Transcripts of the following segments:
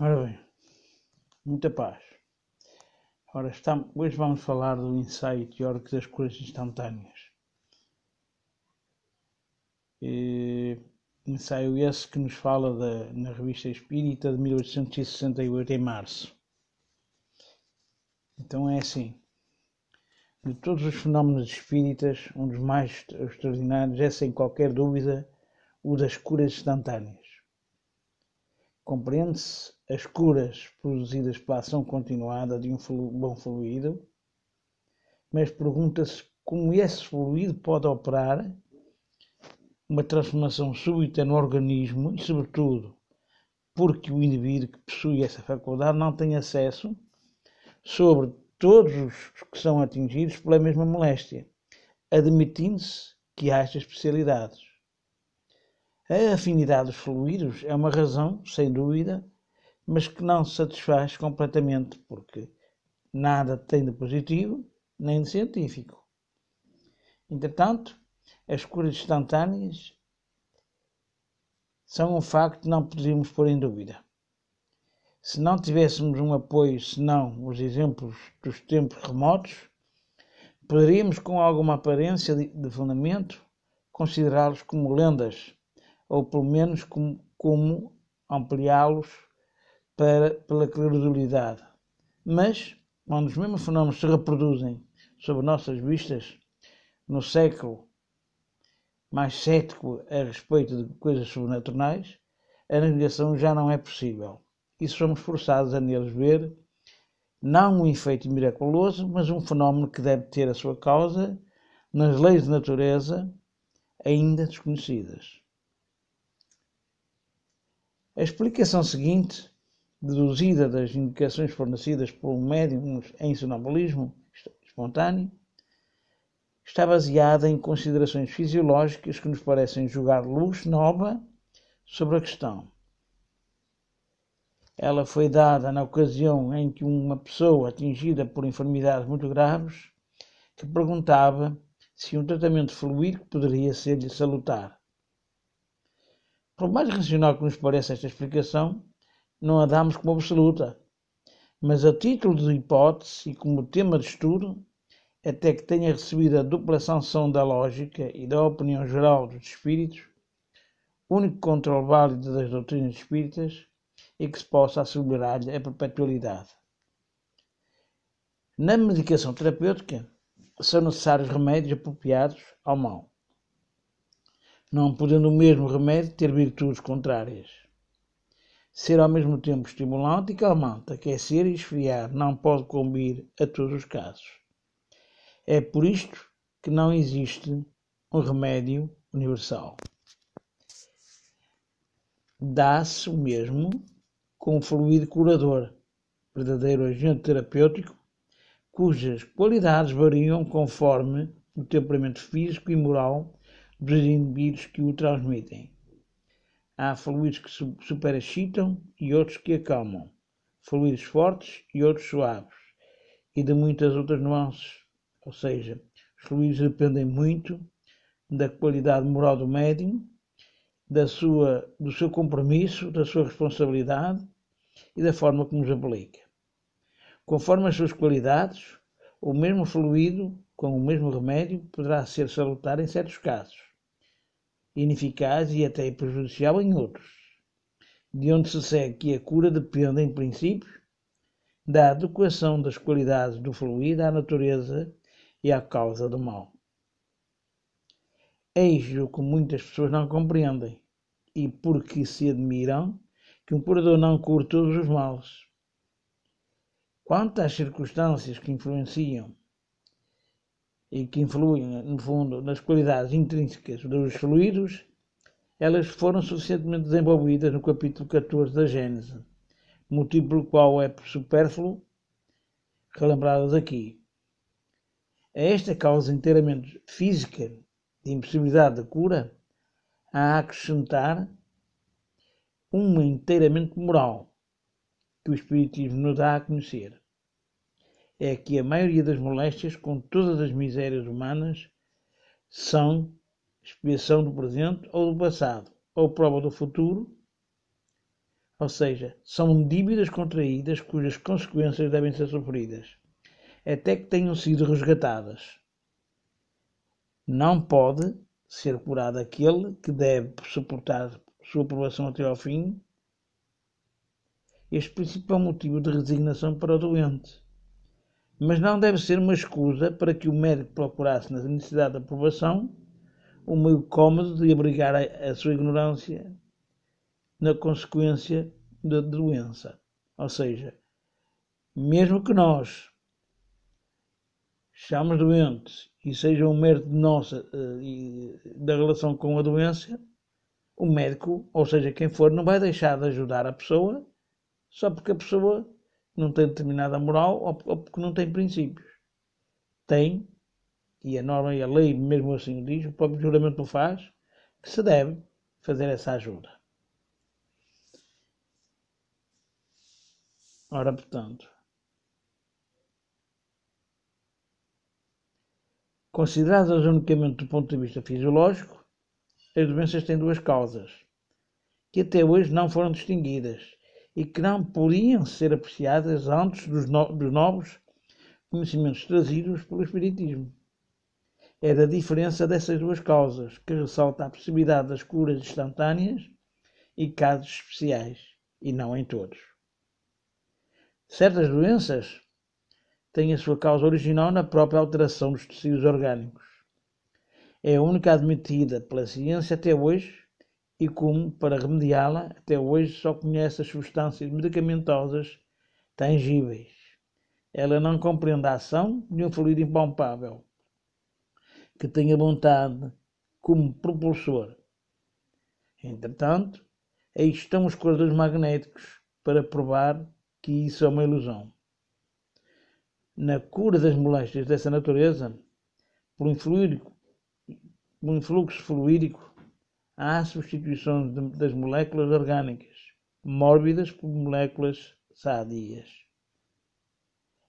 Ora bem, muita paz. Ora, está, hoje vamos falar do ensaio teórico das curas instantâneas. E, ensaio esse que nos fala da, na Revista Espírita de 1868, em março. Então é assim. De todos os fenómenos espíritas, um dos mais extraordinários é, sem qualquer dúvida, o das curas instantâneas. Compreende-se as curas produzidas pela ação continuada de um bom fluido, mas pergunta-se como esse fluido pode operar uma transformação súbita no organismo e, sobretudo, porque o indivíduo que possui essa faculdade não tem acesso sobre todos os que são atingidos pela mesma moléstia, admitindo-se que haja especialidades. A afinidade dos fluidos é uma razão, sem dúvida, mas que não satisfaz completamente, porque nada tem de positivo nem de científico. Entretanto, as curas instantâneas são um facto que não poderíamos pôr em dúvida. Se não tivéssemos um apoio, senão os exemplos dos tempos remotos, poderíamos, com alguma aparência de fundamento, considerá-los como lendas ou pelo menos como, como ampliá-los pela credulidade. Mas, quando os mesmos fenómenos se reproduzem sob nossas vistas, no século mais cético a respeito de coisas sobrenaturais, a negação já não é possível. E somos forçados a neles ver não um efeito miraculoso, mas um fenómeno que deve ter a sua causa nas leis de natureza ainda desconhecidas. A explicação seguinte, deduzida das indicações fornecidas por um médium em sonambulismo espontâneo, está baseada em considerações fisiológicas que nos parecem jogar luz nova sobre a questão. Ela foi dada na ocasião em que uma pessoa atingida por enfermidades muito graves que perguntava se um tratamento fluídico poderia ser-lhe salutar. Por mais racional que nos pareça esta explicação, não a damos como absoluta, mas a título de hipótese e como tema de estudo, até que tenha recebido a dupla sanção da lógica e da opinião geral dos espíritos, único controle válido das doutrinas espíritas, e que se possa assegurar-lhe a perpetualidade. Na medicação terapêutica, são necessários remédios apropriados ao mal não podendo o mesmo remédio ter virtudes contrárias. Ser ao mesmo tempo estimulante e calmante, aquecer e esfriar, não pode combir a todos os casos. É por isto que não existe um remédio universal. Dá-se o mesmo com o fluido curador, verdadeiro agente terapêutico, cujas qualidades variam conforme o temperamento físico e moral dos indivíduos que o transmitem. Há fluidos que superexcitam e outros que acalmam, fluidos fortes e outros suaves, e de muitas outras nuances. Ou seja, os fluidos dependem muito da qualidade moral do médium, da sua, do seu compromisso, da sua responsabilidade e da forma como os aplica. Conforme as suas qualidades, o mesmo fluido com o mesmo remédio poderá ser salutar em certos casos ineficaz e até prejudicial em outros, de onde se segue que a cura depende, em princípio, da adequação das qualidades do fluido à natureza e à causa do mal. Eis o que muitas pessoas não compreendem e porque se admiram que um curador não cure todos os males. Quanto às circunstâncias que influenciam e que influem, no fundo, nas qualidades intrínsecas dos fluidos, elas foram suficientemente desenvolvidas no capítulo 14 da Gênese, motivo pelo qual é supérfluo relembradas aqui. A esta causa inteiramente física de impossibilidade de cura, há a acrescentar uma inteiramente moral, que o Espiritismo nos dá a conhecer é que a maioria das moléstias, com todas as misérias humanas, são expiação do presente ou do passado, ou prova do futuro, ou seja, são dívidas contraídas cujas consequências devem ser sofridas, até que tenham sido resgatadas. Não pode ser curado aquele que deve suportar sua aprovação até ao fim. Este princípio um motivo de resignação para o doente, mas não deve ser uma escusa para que o médico procurasse na necessidade de aprovação o meio cômodo de abrigar a, a sua ignorância na consequência da doença. Ou seja, mesmo que nós estamos doentes e seja um mérito nosso uh, da relação com a doença, o médico, ou seja, quem for, não vai deixar de ajudar a pessoa só porque a pessoa não tem determinada moral ou, porque não tem princípios. Tem e a norma e a lei mesmo assim diz, o próprio juramento o faz, que se deve fazer essa ajuda. Ora, portanto, consideradas unicamente do ponto de vista fisiológico, as doenças têm duas causas, que até hoje não foram distinguidas e que não podiam ser apreciadas antes dos, no dos novos conhecimentos trazidos pelo Espiritismo é da diferença dessas duas causas, que ressalta a possibilidade das curas instantâneas e casos especiais, e não em todos. Certas doenças têm a sua causa original na própria alteração dos tecidos orgânicos. É a única admitida pela ciência até hoje e como, para remediá-la, até hoje só conhece as substâncias medicamentosas tangíveis. Ela não compreende a ação de um fluido impalpável que tenha vontade como propulsor. Entretanto, aí estão os corredores magnéticos para provar que isso é uma ilusão. Na cura das moléstias dessa natureza, por influídico, por influxo fluídico, a substituição das moléculas orgânicas mórbidas por moléculas sadias.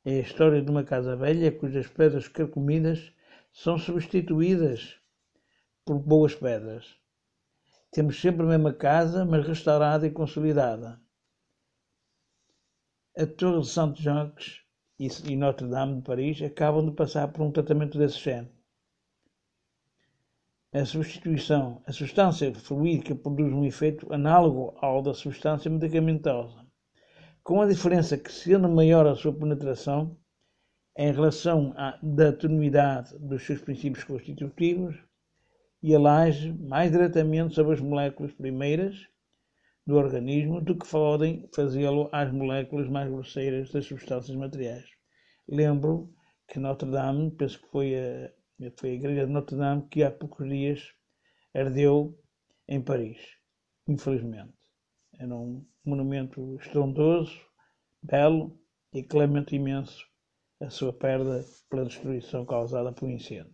É a história de uma casa velha cujas pedras carcomidas são substituídas por boas pedras. Temos sempre a mesma casa, mas restaurada e consolidada. A Torre de Santo Jacques e Notre Dame de Paris acabam de passar por um tratamento desse género. A substituição, a substância fluídica produz um efeito análogo ao da substância medicamentosa, com a diferença que, sendo maior a sua penetração, em relação à, da tenuidade dos seus princípios constitutivos e elage mais diretamente sobre as moléculas primeiras do organismo do que podem fazê-lo às moléculas mais grosseiras das substâncias materiais. Lembro que Notre Dame, penso que foi a, foi a igreja de Notre Dame que há poucos dias ardeu em Paris, infelizmente. Era um monumento estrondoso, belo e clemente imenso a sua perda pela destruição causada pelo incêndio.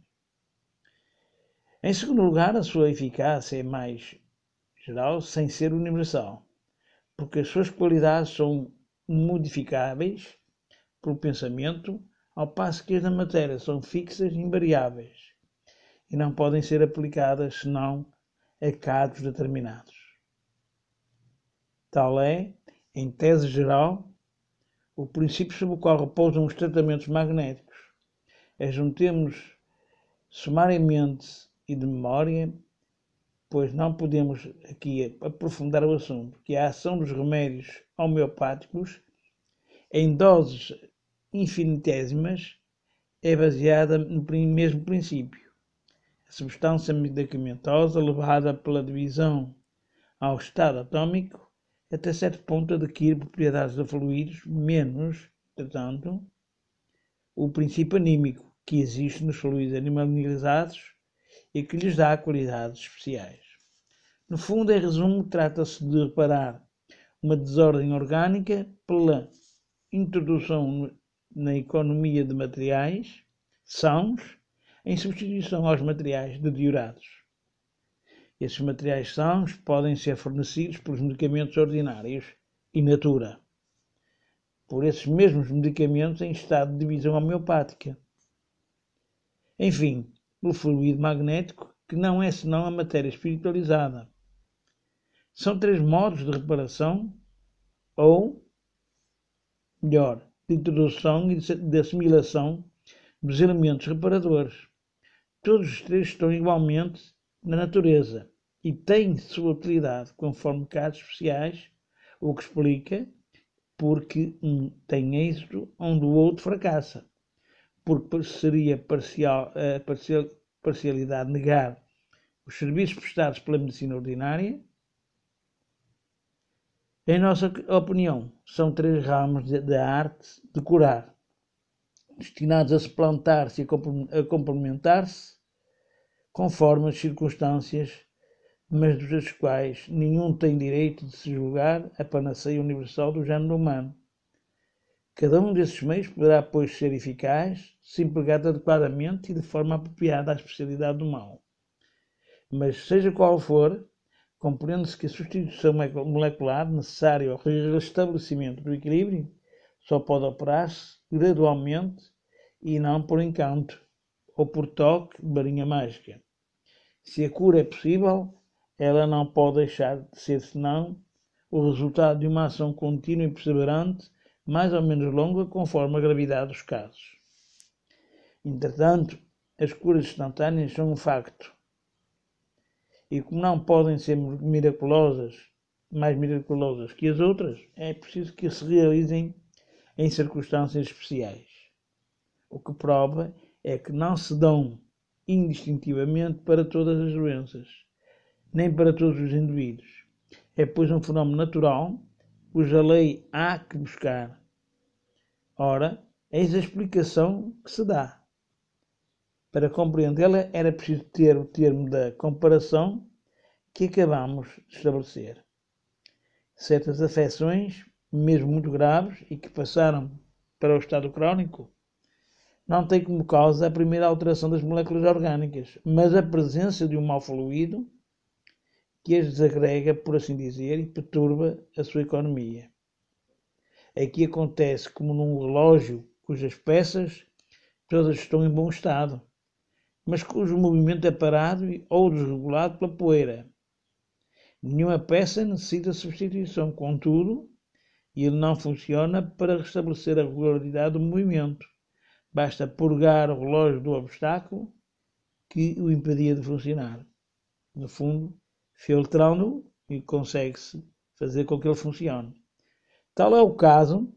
Em segundo lugar, a sua eficácia é mais geral sem ser universal, porque as suas qualidades são modificáveis pelo pensamento, ao passo que as da matéria são fixas e invariáveis e não podem ser aplicadas senão a casos determinados. Tal é, em tese geral, o princípio sobre o qual repousam os tratamentos magnéticos é juntemos sumariamente e de memória, pois não podemos aqui aprofundar o assunto, que a ação dos remédios homeopáticos em doses infinitésimas é baseada no mesmo princípio. A substância medicamentosa levada pela divisão ao estado atômico até certo ponto adquire propriedades de fluidos, menos, portanto, o princípio anímico que existe nos fluidos animalizados e que lhes dá qualidades especiais. No fundo, em resumo, trata-se de reparar uma desordem orgânica pela introdução na economia de materiais sãos em substituição aos materiais deteriorados. Esses materiais sãos podem ser fornecidos pelos medicamentos ordinários in natura, por esses mesmos medicamentos em estado de divisão homeopática. Enfim, pelo fluido magnético, que não é senão a matéria espiritualizada. São três modos de reparação ou, melhor, de introdução e de assimilação dos elementos reparadores. Todos os três estão igualmente na natureza e têm sua utilidade conforme casos especiais, o que explica porque um tem êxito onde o outro fracassa, porque seria parcial, a parcial, parcialidade negar os serviços prestados pela medicina ordinária. Em nossa opinião, são três ramos da arte de curar, destinados a se plantar-se e a complementar-se conforme as circunstâncias, mas dos quais nenhum tem direito de se julgar a panaceia universal do género humano. Cada um desses meios poderá, pois, ser eficaz se empregado adequadamente e de forma apropriada à especialidade do mal. Mas, seja qual for, compreende-se que a substituição molecular necessária ao restabelecimento do equilíbrio só pode operar-se gradualmente e não por encanto ou por toque de varinha mágica. Se a cura é possível, ela não pode deixar de ser senão o resultado de uma ação contínua e perseverante, mais ou menos longa, conforme a gravidade dos casos. Entretanto, as curas instantâneas são um facto. E como não podem ser miraculosas, mais miraculosas que as outras, é preciso que se realizem em circunstâncias especiais. O que prova é que não se dão indistintivamente para todas as doenças, nem para todos os indivíduos. É, pois, um fenómeno natural cuja lei há que buscar. Ora, eis a explicação que se dá. Para compreendê-la era preciso ter o termo da comparação que acabamos de estabelecer. Certas afecções, mesmo muito graves e que passaram para o estado crónico, não tem como causa a primeira alteração das moléculas orgânicas, mas a presença de um mal fluido que as desagrega, por assim dizer, e perturba a sua economia. Aqui acontece como num relógio cujas peças todas estão em bom estado, mas cujo movimento é parado ou desregulado pela poeira. Nenhuma peça necessita substituição, contudo, ele não funciona para restabelecer a regularidade do movimento Basta purgar o relógio do obstáculo que o impedia de funcionar. No fundo, filtrando-o e consegue-se fazer com que ele funcione. Tal é o caso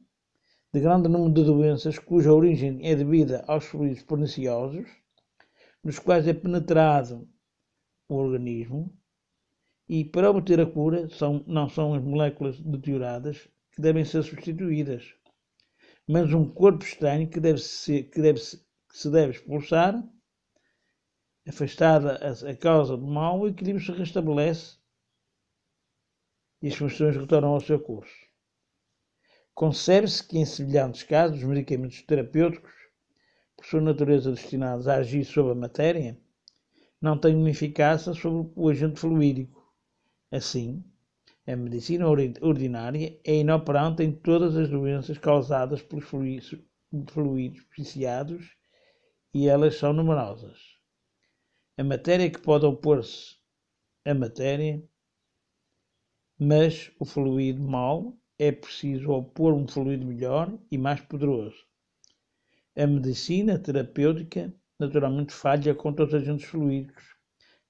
de grande número de doenças cuja origem é devida aos fluidos perniciosos, nos quais é penetrado o organismo, e para obter a cura são, não são as moléculas deterioradas que devem ser substituídas, mas um corpo estranho que, deve ser, que, deve, que se deve expulsar, afastada a, a causa do mal, o equilíbrio se restabelece e as funções retornam ao seu curso. Concebe-se que, em semelhantes casos, os medicamentos terapêuticos, por sua natureza destinados a agir sobre a matéria, não têm uma eficácia sobre o agente fluídico. Assim, a medicina ordinária é inoperante em todas as doenças causadas pelos fluidos, viciados e elas são numerosas. A matéria que pode opor-se à matéria, mas o fluido mau é preciso opor um fluido melhor e mais poderoso. A medicina terapêutica naturalmente falha contra os agentes fluídicos,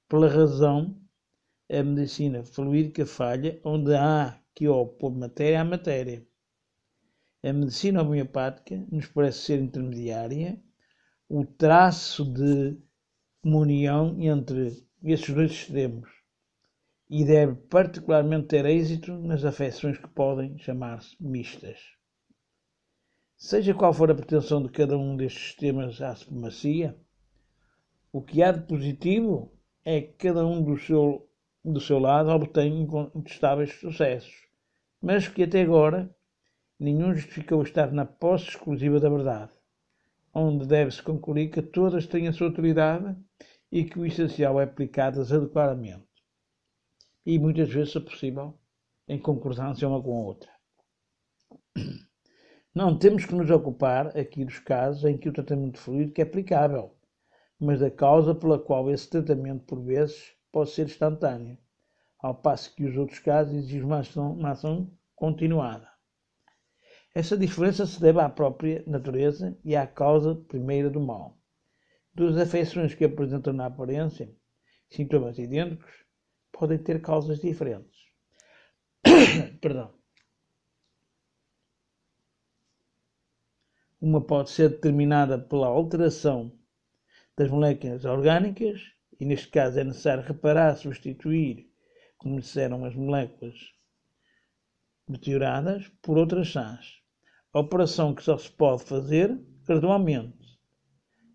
pela razão a medicina fluídica falha onde há que opor matéria à matéria. A medicina homeopática nos parece ser intermediária, o traço de comunhão entre esses dois extremos e deve particularmente ter êxito nas afecções que podem chamar-se mistas. Seja qual for a pretensão de cada um destes sistemas à supremacia, o que há de positivo é que cada um do seu do seu lado, obtém incontestáveis sucessos, mas que até agora nenhum justificou estar na posse exclusiva da verdade, onde deve-se concluir que todas têm a sua utilidade e que o essencial é aplicado adequadamente, e muitas vezes, se possível, em concordância uma com a outra. Não temos que nos ocupar aqui dos casos em que o tratamento fluídico é aplicável, mas da causa pela qual esse tratamento, por vezes, pode ser instantâneo, ao passo que os outros casos exigem uma ação, uma ação continuada. Essa diferença se deve à própria natureza e à causa primeira do mal. Duas afeições que apresentam na aparência sintomas idênticos podem ter causas diferentes. Perdão. Uma pode ser determinada pela alteração das moléculas orgânicas, e neste caso é necessário reparar, substituir, como disseram, as moléculas deterioradas por outras sãs. Operação que só se pode fazer gradualmente.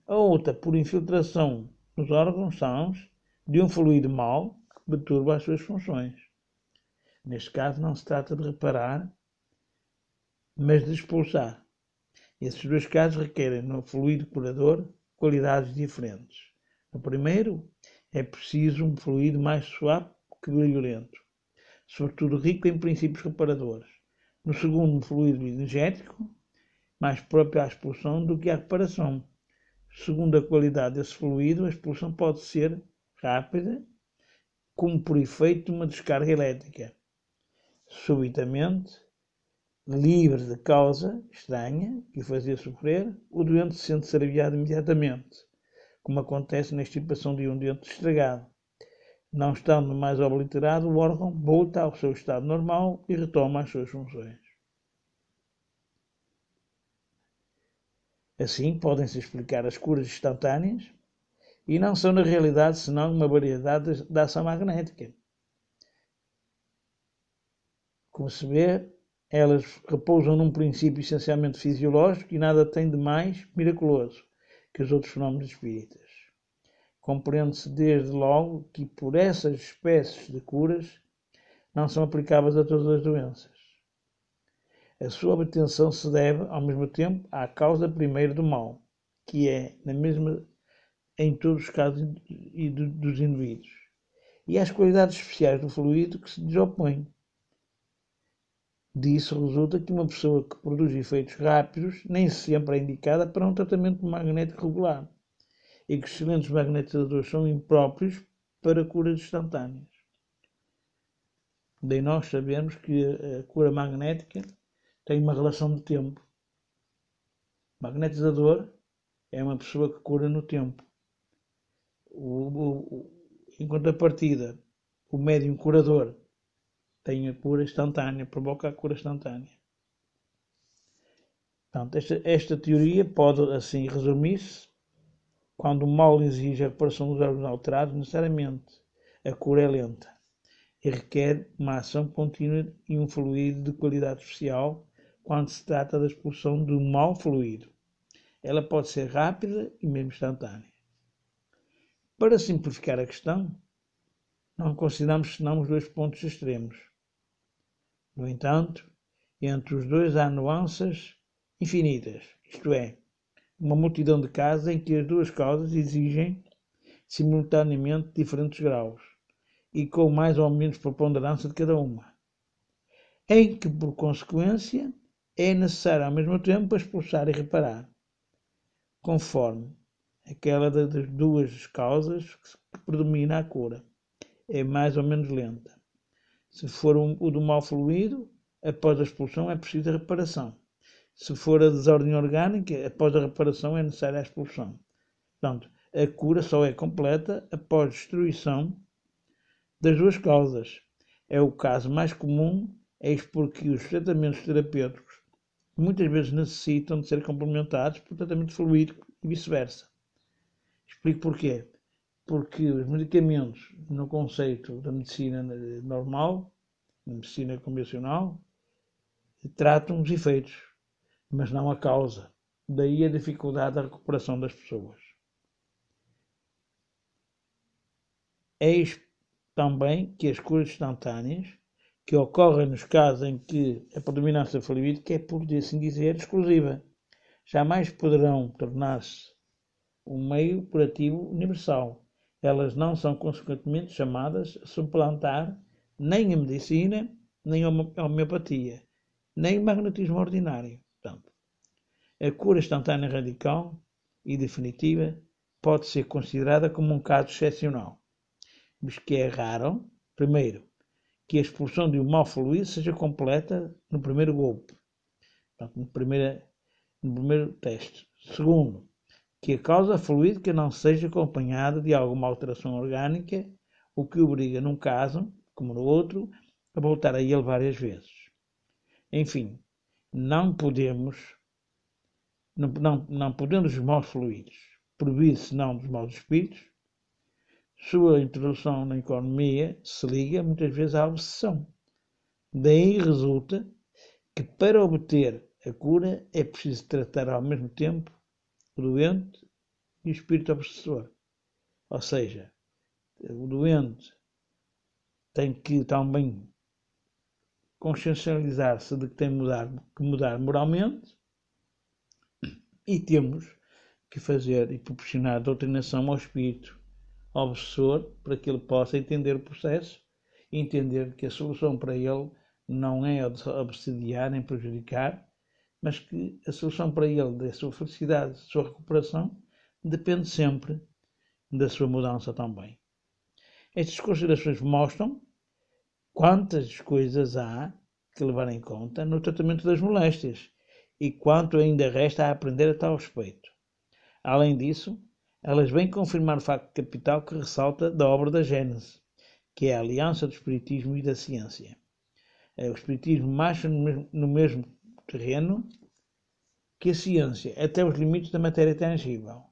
A outra por infiltração nos órgãos sãos de um fluido mau que perturba as suas funções. Neste caso não se trata de reparar, mas de expulsar. Esses dois casos requerem no fluido curador qualidades diferentes. No primeiro, é preciso um fluido mais suave que violento, sobretudo rico em princípios reparadores. No segundo, um fluido energético, mais próprio à expulsão do que à reparação. Segundo a qualidade desse fluido, a expulsão pode ser rápida, como por efeito de uma descarga elétrica. Subitamente, livre de causa estranha que o fazia sofrer, o doente sente-se aliviado imediatamente, como acontece na extirpação de um dente estragado. Não estando mais obliterado, o órgão volta ao seu estado normal e retoma as suas funções. Assim, podem-se explicar as curas instantâneas e não são, na realidade, senão uma variedade da ação magnética. Como se vê, elas repousam num princípio essencialmente fisiológico e nada têm de mais miraculoso que os outros fenómenos espíritas. Compreende-se desde logo que por essas espécies de curas não são aplicáveis a todas as doenças. A sua obtenção se deve, ao mesmo tempo, à causa primeira do mal, que é, na mesma, em todos os casos dos indivíduos, e às qualidades especiais do fluido que se lhes opõem. Disso resulta que uma pessoa que produz efeitos rápidos nem sempre é indicada para um tratamento magnético regular e que excelentes magnetizadores são impróprios para curas instantâneas. Daí nós sabemos que a cura magnética tem uma relação de tempo. Magnetizador é uma pessoa que cura no tempo. O, o, em contrapartida, o médium curador tem a cura instantânea, provoca a cura instantânea. Portanto, esta, esta teoria pode assim resumir-se quando o mal exige a reparação dos órgãos alterados, necessariamente a cura é lenta e requer uma ação contínua e um fluido de qualidade especial quando se trata da expulsão um mau fluido. Ela pode ser rápida e mesmo instantânea. Para simplificar a questão, não consideramos senão os dois pontos extremos. No entanto, entre os dois há nuances infinitas, isto é, uma multidão de casos em que as duas causas exigem simultaneamente diferentes graus e com mais ou menos preponderância de cada uma, em que, por consequência, é necessário ao mesmo tempo expulsar e reparar, conforme aquela das duas causas que predomina a cura. É mais ou menos lenta. Se for o do mal fluido, após a expulsão é preciso a reparação. Se for a desordem orgânica, após a reparação é necessária a expulsão. Portanto, a cura só é completa após destruição das duas causas. É o caso mais comum, eis porque os tratamentos terapêuticos muitas vezes necessitam de ser complementados por tratamento fluido e vice-versa. Explico porquê porque os medicamentos, no conceito da medicina normal, da medicina convencional, tratam os efeitos, mas não a causa. Daí a dificuldade da recuperação das pessoas. Eis também que as curas instantâneas, que ocorrem nos casos em que a predominância fluídica é, por assim dizer, exclusiva, jamais poderão tornar-se um meio curativo universal elas não são consequentemente chamadas a suplantar nem a medicina, nem a homeopatia, nem o magnetismo ordinário. Portanto, a cura instantânea radical e definitiva pode ser considerada como um caso excepcional, mas que é raro, primeiro, que a expulsão de um mau fluido seja completa no primeiro golpe. Portanto, no, no primeiro teste. Segundo, que a causa fluídica não seja acompanhada de alguma alteração orgânica, o que obriga, num caso, como no outro, a voltar a ele várias vezes. Enfim, não podemos, não, não, não podemos os maus fluidos, proibir-se não dos maus espíritos, sua introdução na economia se liga muitas vezes à obsessão. Daí resulta que para obter a cura é preciso tratar ao mesmo tempo o doente e o espírito obsessor. Ou seja, o doente tem que também consciencializar-se de que tem mudar, que mudar moralmente e temos que fazer e proporcionar doutrinação ao espírito obsessor para que ele possa entender o processo e entender que a solução para ele não é obsediar nem prejudicar, mas que a solução para ele da sua felicidade, da sua recuperação, depende sempre da sua mudança também. Estas considerações mostram quantas coisas há que levar em conta no tratamento das moléstias e quanto ainda resta a aprender a tal respeito. Além disso, elas vêm confirmar o facto capital que ressalta da obra da Gênese, que é a aliança do Espiritismo e da ciência. É, o Espiritismo marcha no mesmo terreno que a ciência, até os limites da matéria tangível.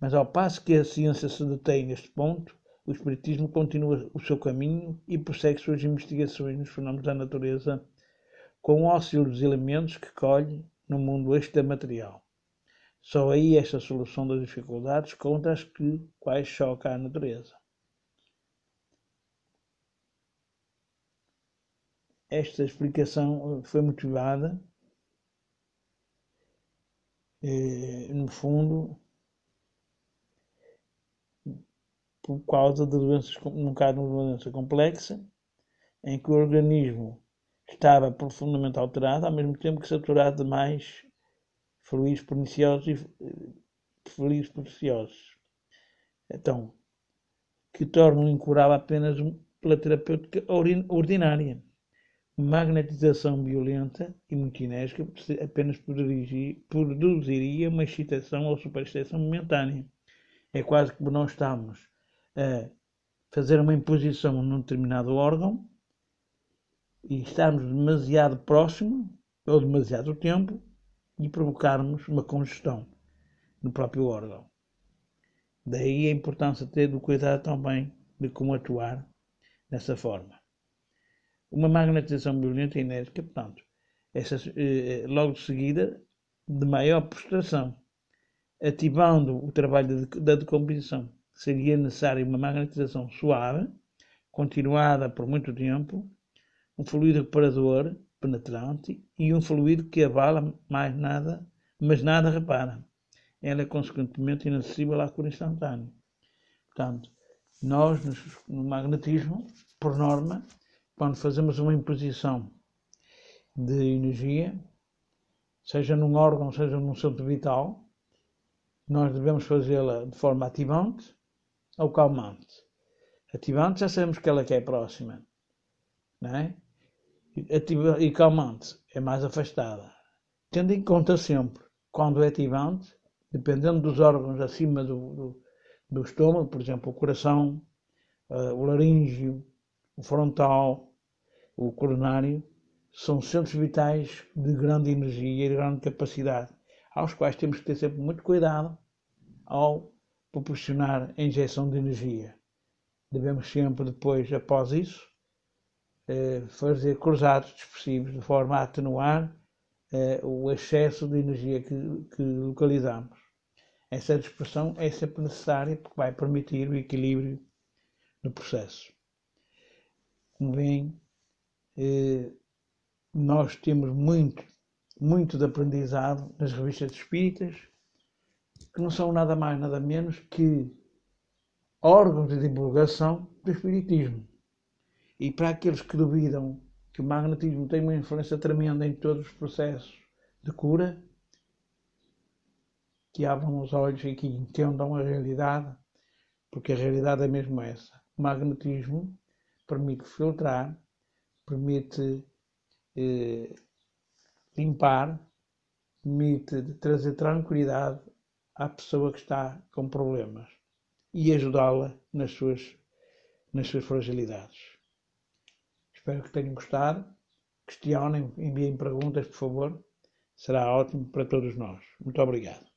Mas ao passo que a ciência se detém neste ponto, o Espiritismo continua o seu caminho e prossegue suas investigações nos fenómenos da natureza com o auxílio dos elementos que colhe no mundo extramaterial. Só aí esta solução das dificuldades contra as que, quais choca a natureza. Esta explicação foi motivada, eh, no fundo, por causa de doenças, num caso de uma doença complexa, em que o organismo estava profundamente alterado, ao mesmo tempo que saturado de mais fluidos perniciosos e fluidos preciosos. Então, que tornam incurável apenas pela terapêutica ordinária. Magnetização violenta e muito enérgica apenas produziria uma excitação ou superexcitação momentânea. É quase que nós estamos a fazer uma imposição num determinado órgão e estarmos demasiado próximo ou demasiado tempo e provocarmos uma congestão no próprio órgão. Daí a importância de ter o cuidado também de como atuar dessa forma. Uma magnetização violenta e enérgica, portanto, essa, eh, logo de seguida, de maior prostração, ativando o trabalho da decomposição seria necessária uma magnetização suave, continuada por muito tempo, um fluido reparador, penetrante e um fluido que avala mais nada, mas nada repara. Ela é consequentemente inacessível à cura instantânea. Portanto, nós no magnetismo, por norma, quando fazemos uma imposição de energia, seja num órgão, seja num centro vital, nós devemos fazê-la de forma ativante, ou calmante. Ativante já sabemos que ela é próxima, é? Ativa, e calmante é mais afastada. Tendo em conta sempre, quando é ativante, dependendo dos órgãos acima do, do, do estômago, por exemplo, o coração, uh, o laríngeo, o frontal, o coronário, são centros vitais de grande energia e de grande capacidade, aos quais temos que ter sempre muito cuidado ao proporcionar a injeção de energia. Devemos sempre, depois, após isso, eh, fazer cruzados dispersivos de forma a atenuar eh, o excesso de energia que, que localizamos. Essa dispersão é sempre necessária porque vai permitir o equilíbrio no processo. Como veem, eh, nós temos muito, muito de aprendizado nas revistas espíritas que não são nada mais, nada menos que órgãos de divulgação do Espiritismo. E para aqueles que duvidam que o magnetismo tem uma influência tremenda em todos os processos de cura, que abram os olhos e que entendam a realidade, porque a realidade é mesmo essa. O magnetismo permite filtrar, permite eh, limpar, permite trazer tranquilidade à pessoa que está com problemas e ajudá-la nas suas, nas suas fragilidades. Espero que tenham gostado. Questionem, enviem perguntas, por favor. Será ótimo para todos nós. Muito obrigado.